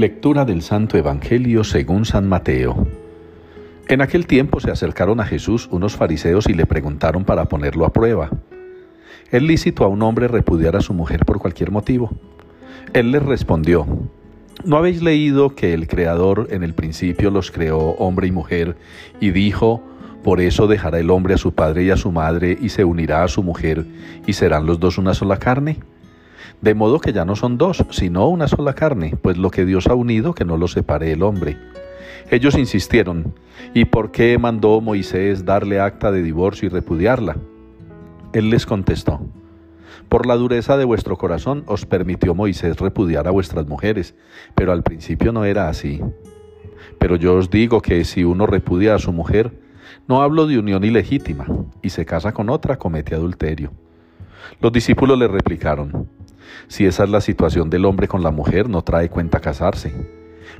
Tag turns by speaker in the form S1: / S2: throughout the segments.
S1: Lectura del Santo Evangelio según San Mateo. En aquel tiempo se acercaron a Jesús unos fariseos y le preguntaron para ponerlo a prueba. ¿Es lícito a un hombre repudiar a su mujer por cualquier motivo? Él les respondió, ¿no habéis leído que el Creador en el principio los creó hombre y mujer y dijo, por eso dejará el hombre a su padre y a su madre y se unirá a su mujer y serán los dos una sola carne? De modo que ya no son dos, sino una sola carne, pues lo que Dios ha unido, que no lo separe el hombre. Ellos insistieron, ¿y por qué mandó Moisés darle acta de divorcio y repudiarla? Él les contestó, por la dureza de vuestro corazón os permitió Moisés repudiar a vuestras mujeres, pero al principio no era así. Pero yo os digo que si uno repudia a su mujer, no hablo de unión ilegítima, y se casa con otra, comete adulterio. Los discípulos le replicaron, si esa es la situación del hombre con la mujer, no trae cuenta casarse.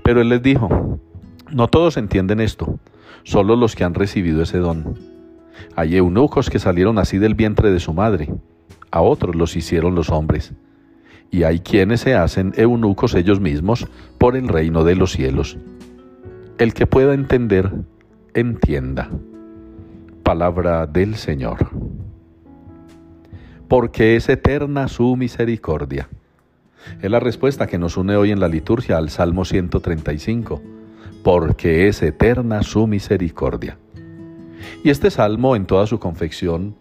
S1: Pero él les dijo, no todos entienden esto, solo los que han recibido ese don. Hay eunucos que salieron así del vientre de su madre, a otros los hicieron los hombres. Y hay quienes se hacen eunucos ellos mismos por el reino de los cielos. El que pueda entender, entienda. Palabra del Señor porque es eterna su misericordia. Es la respuesta que nos une hoy en la liturgia al Salmo 135, porque es eterna su misericordia. Y este salmo en toda su confección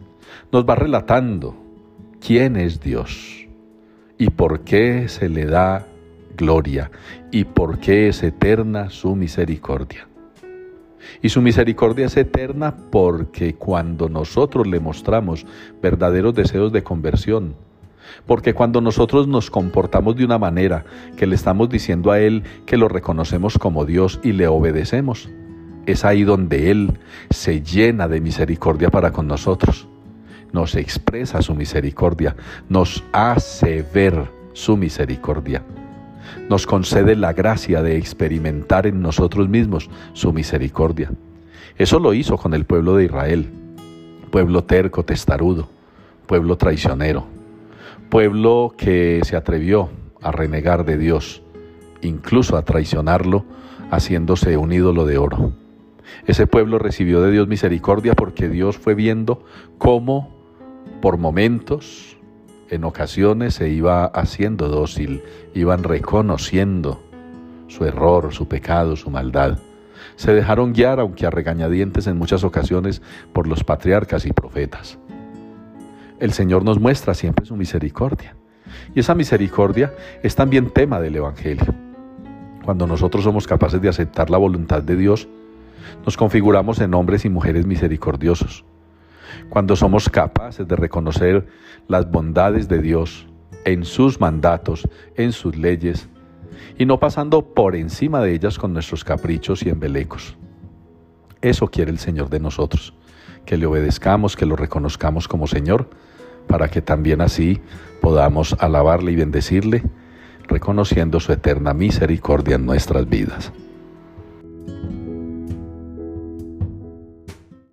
S1: nos va relatando quién es Dios y por qué se le da gloria y por qué es eterna su misericordia. Y su misericordia es eterna porque cuando nosotros le mostramos verdaderos deseos de conversión, porque cuando nosotros nos comportamos de una manera que le estamos diciendo a Él que lo reconocemos como Dios y le obedecemos, es ahí donde Él se llena de misericordia para con nosotros. Nos expresa su misericordia, nos hace ver su misericordia nos concede la gracia de experimentar en nosotros mismos su misericordia. Eso lo hizo con el pueblo de Israel, pueblo terco, testarudo, pueblo traicionero, pueblo que se atrevió a renegar de Dios, incluso a traicionarlo, haciéndose un ídolo de oro. Ese pueblo recibió de Dios misericordia porque Dios fue viendo cómo por momentos en ocasiones se iba haciendo dócil, iban reconociendo su error, su pecado, su maldad. Se dejaron guiar, aunque a regañadientes en muchas ocasiones, por los patriarcas y profetas. El Señor nos muestra siempre su misericordia. Y esa misericordia es también tema del Evangelio. Cuando nosotros somos capaces de aceptar la voluntad de Dios, nos configuramos en hombres y mujeres misericordiosos cuando somos capaces de reconocer las bondades de Dios en sus mandatos, en sus leyes, y no pasando por encima de ellas con nuestros caprichos y embelecos. Eso quiere el Señor de nosotros, que le obedezcamos, que lo reconozcamos como Señor, para que también así podamos alabarle y bendecirle, reconociendo su eterna misericordia en nuestras vidas.